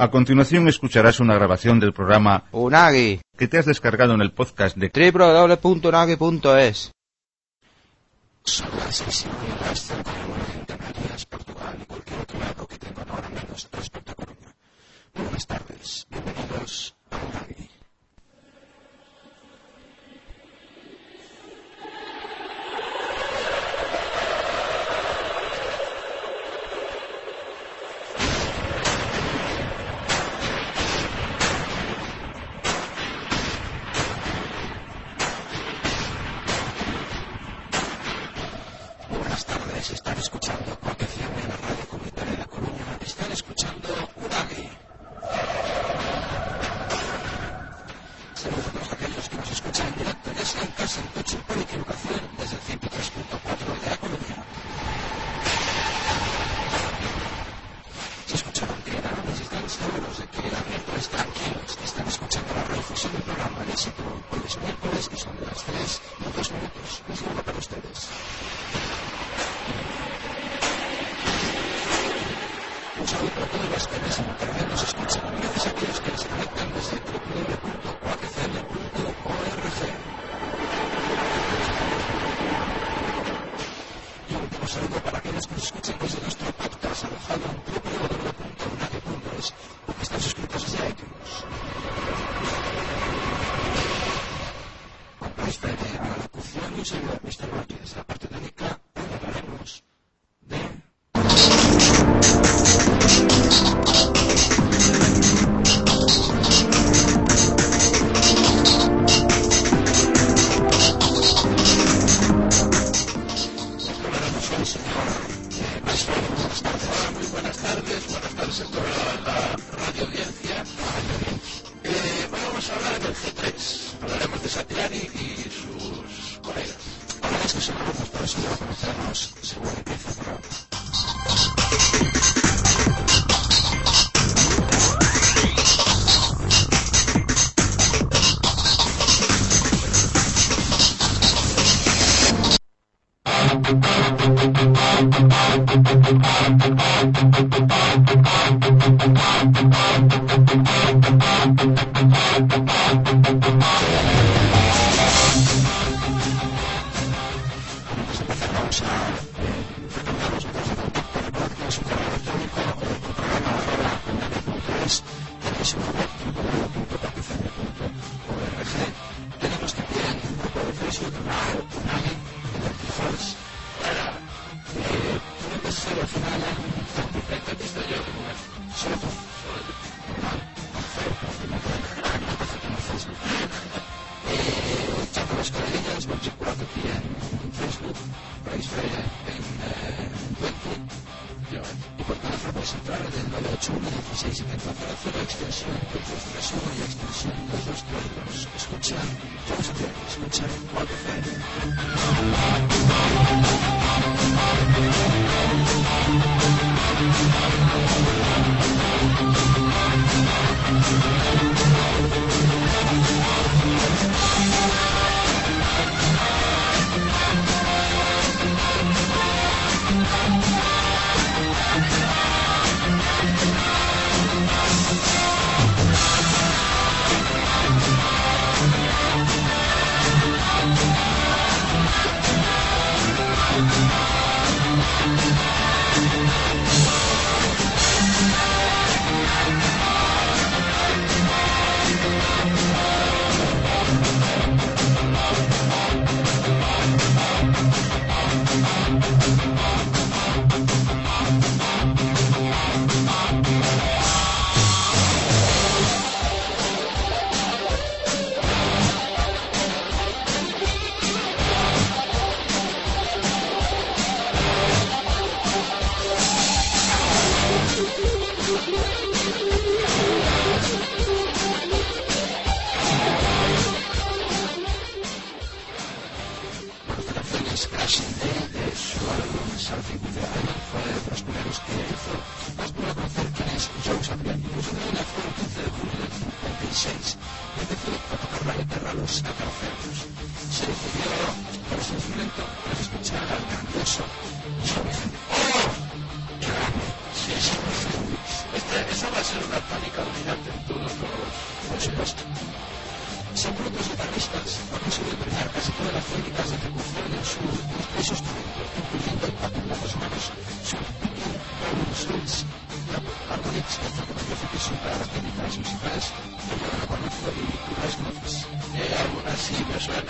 A continuación escucharás una grabación del programa Unagi que te has descargado en el podcast de www.unagi.es. Son las 6 y media, las 5 de la mañana en Canarias, Portugal y cualquier otro lado que tengan ahora menos respecto a Coruña. Buenas tardes, bienvenidos Merci, bonsoir.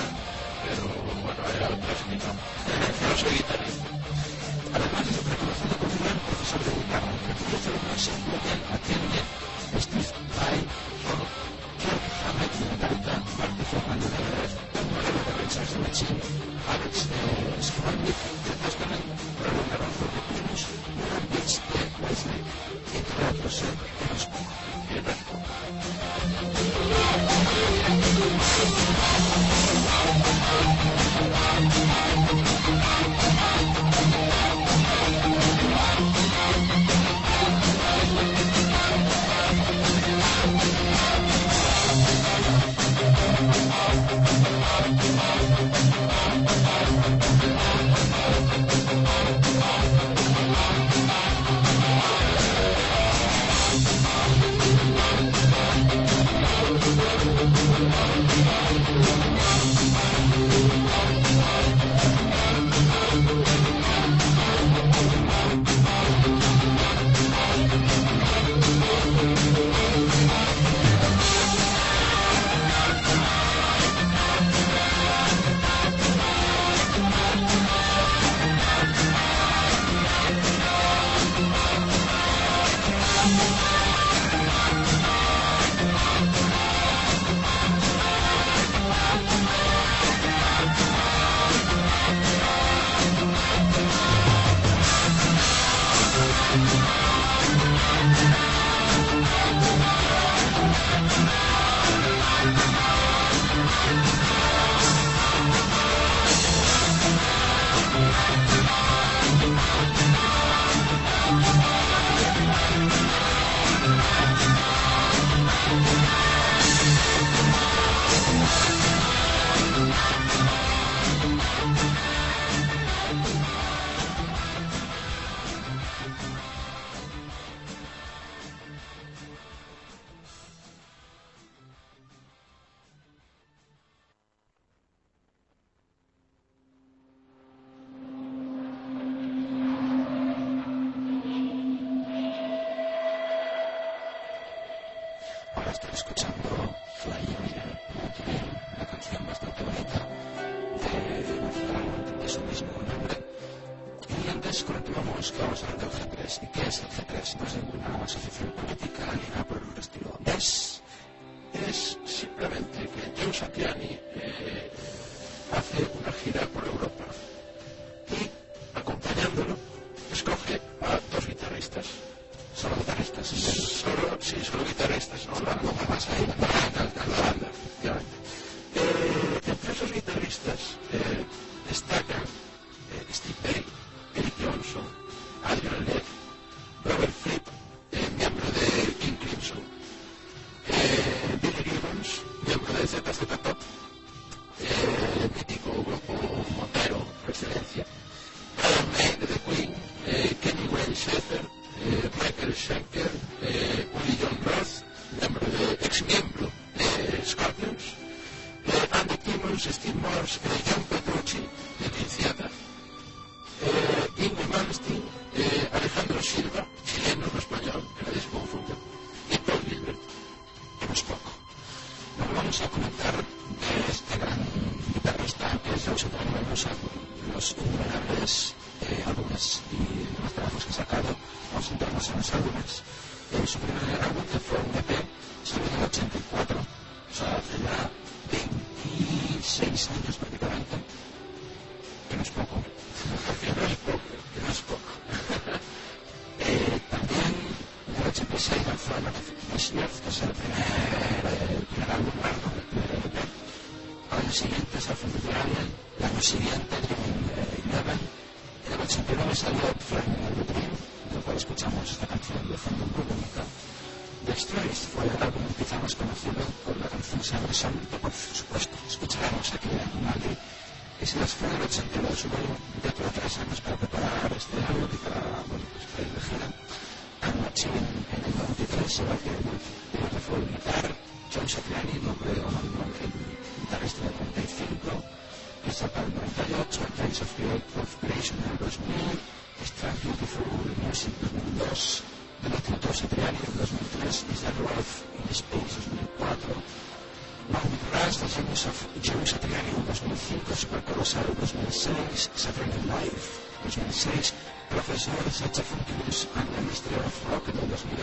sus estímulos creyentes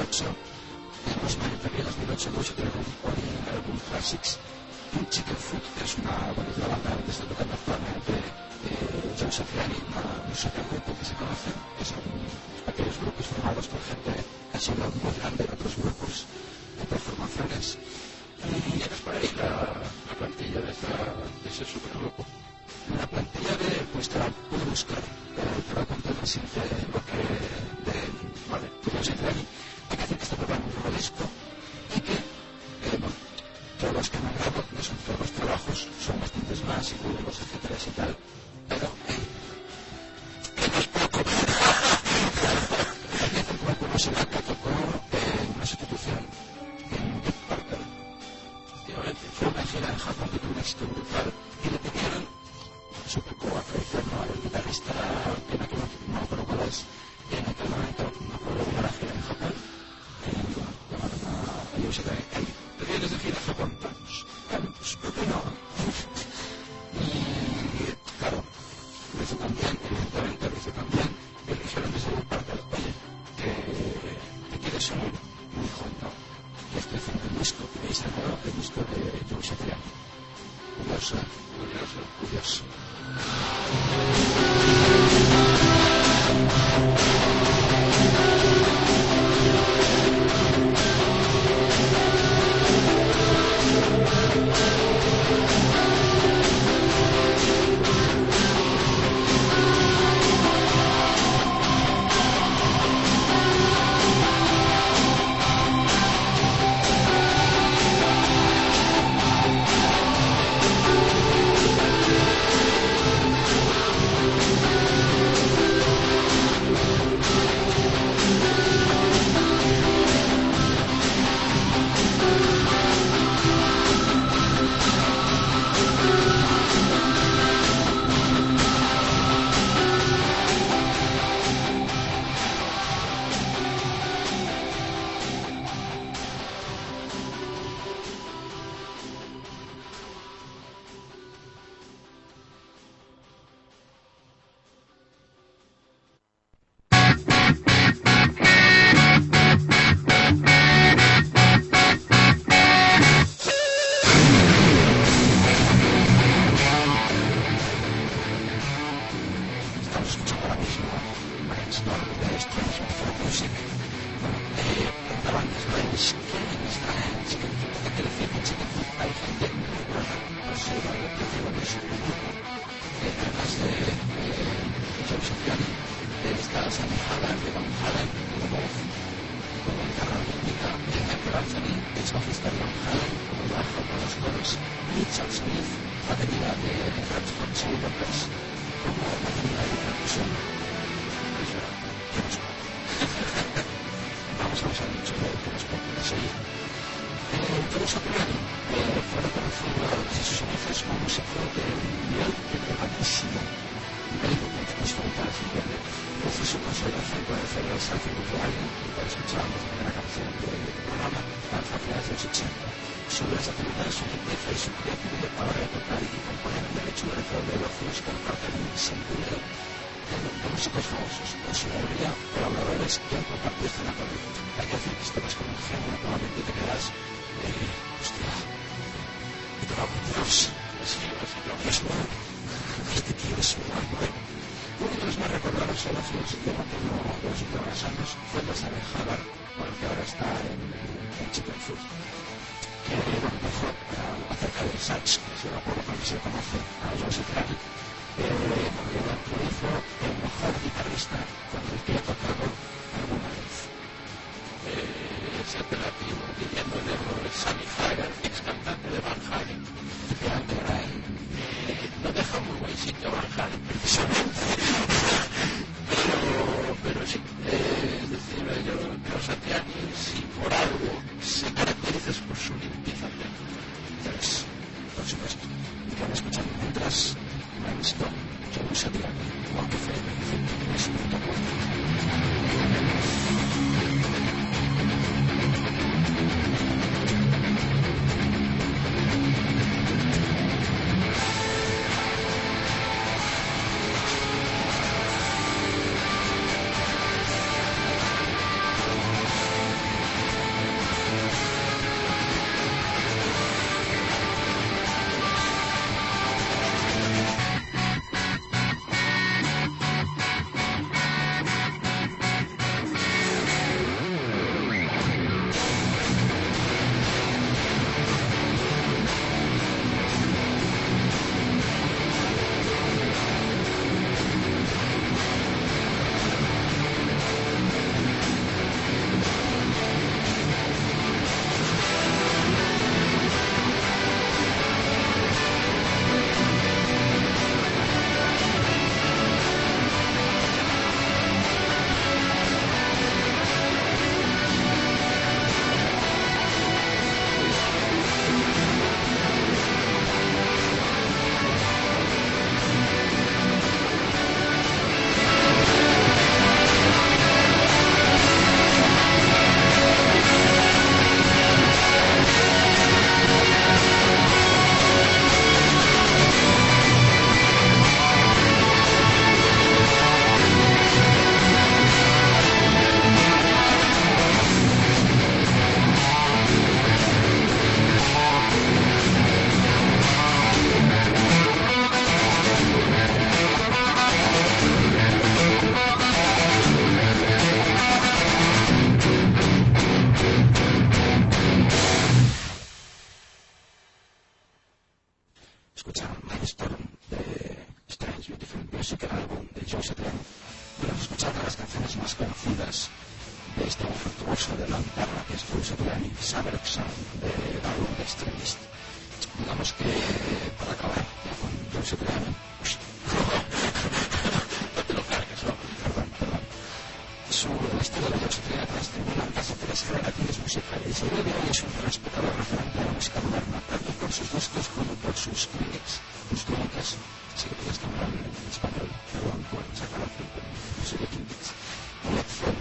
2008, tenemos Maritoria 2008 Bush y Album Classics. Chicken Food, que es una bonita banda que está tocando actualmente eh, John Satriani, una música grupo que se conocen, que son aquellos grupos formados por gente que ha sido muy grande en otros grupos, otras formaciones. Y es por ahí la, la plantilla de, esta, de ese super nosotros no, es, es una librería colaboradores que han compartido escena con el Hay que hacer que estés con un género, nuevamente te quedas, eh, hostia, y te va a Dios, es que lo mismo, este tío es un árbol. Uno de los más recordados en la filosofía de los últimos años fue el de Saber Habar, con el que ahora está en, en Chicken Food. Que empezó eh, acerca del Satch, que es una prueba que se conoce a los Joseph Kratik, eh, que hizo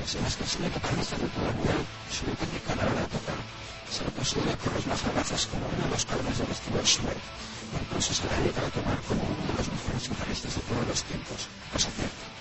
se las considera que parece popularidad su técnica a la hora de tocar. Se le considera por los más agazas como una de los cordas del estilo Schubert, incluso se la dedica a tomar como uno de los mejores guitarristas de todos los tiempos, cosa cierta.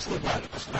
してでありました。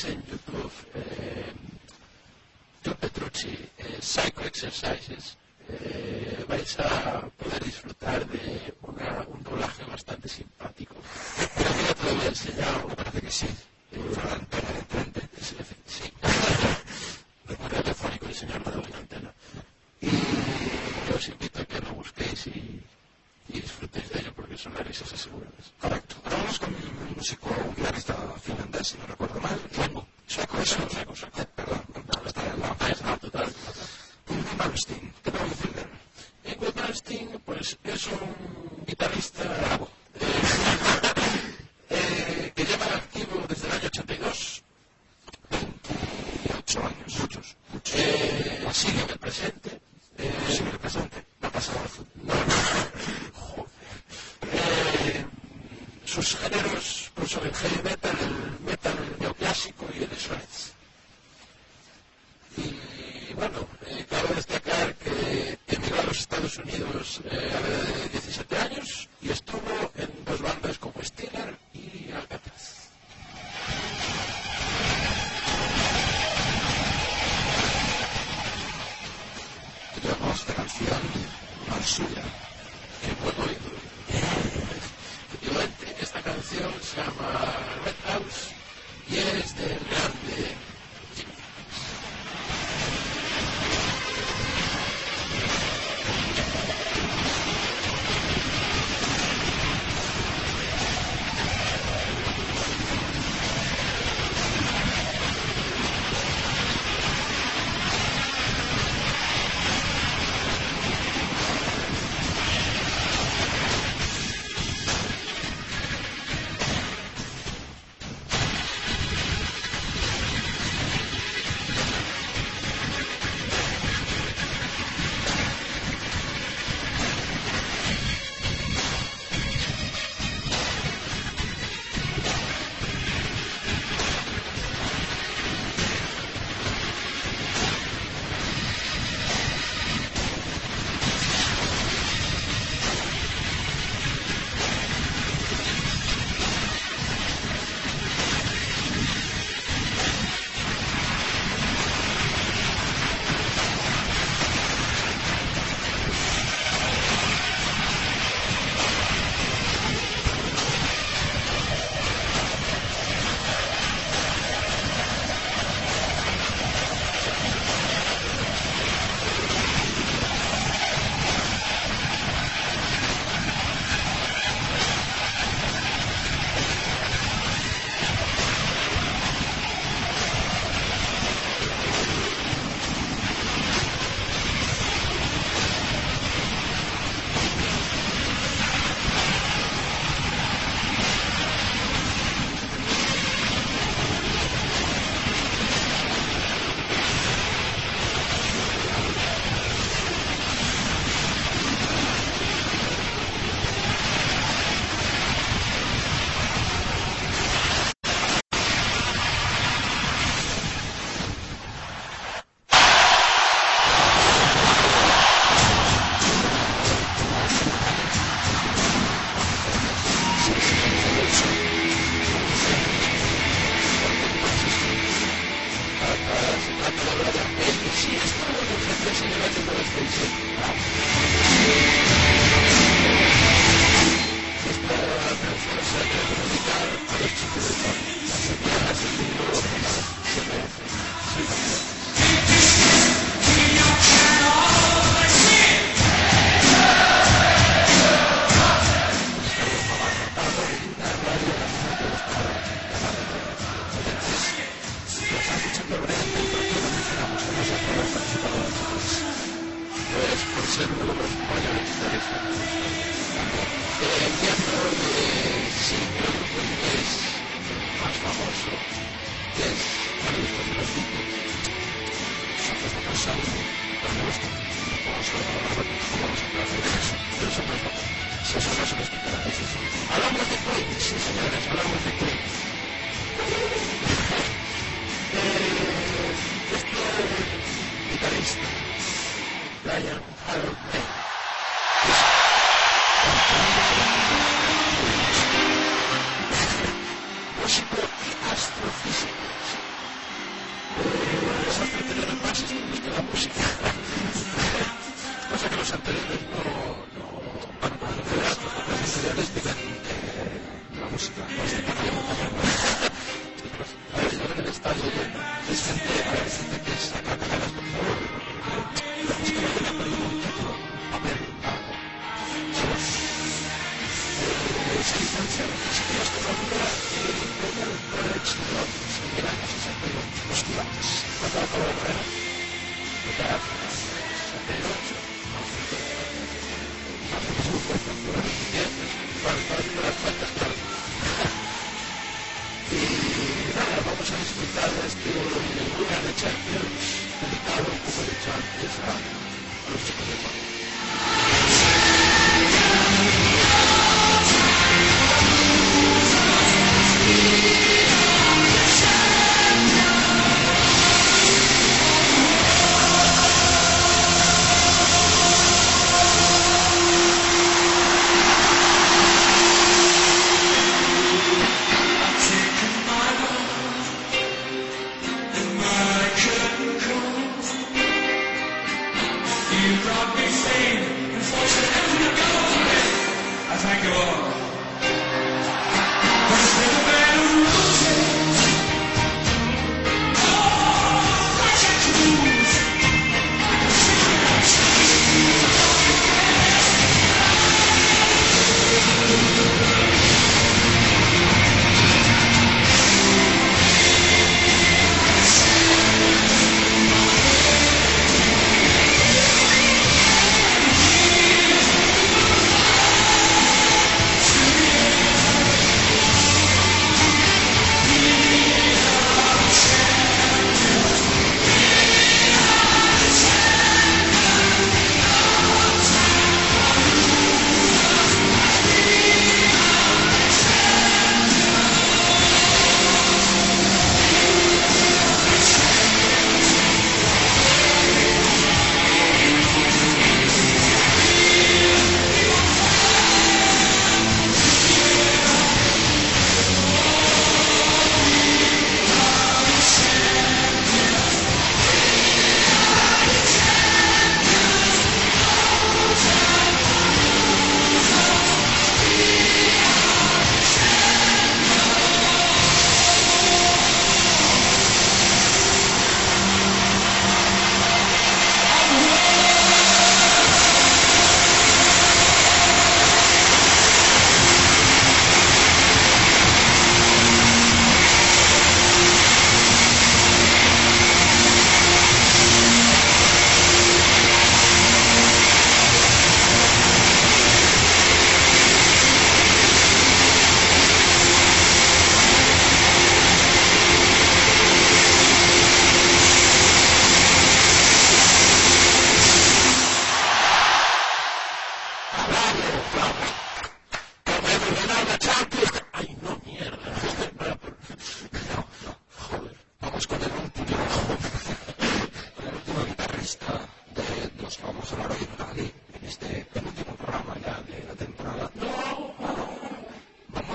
send you proof to Petrucci psycho exercises.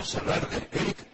سرار ایک